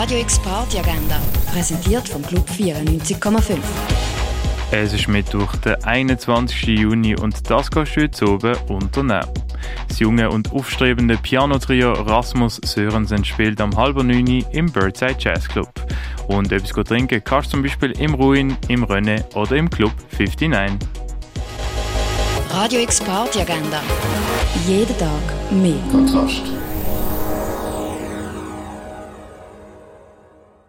Radio X Party Agenda, präsentiert vom Club 94,5. Es ist Mittwoch, der 21. Juni und das kannst du jetzt oben unternehmen. Das junge und aufstrebende Piano-Trio Rasmus Sörensen spielt am halben neun im Birdside Jazz Club. Und etwas trinken kannst du zum Beispiel im Ruin, im René oder im Club 59. Radio X Party Agenda. Jeden Tag mehr. Kontrast.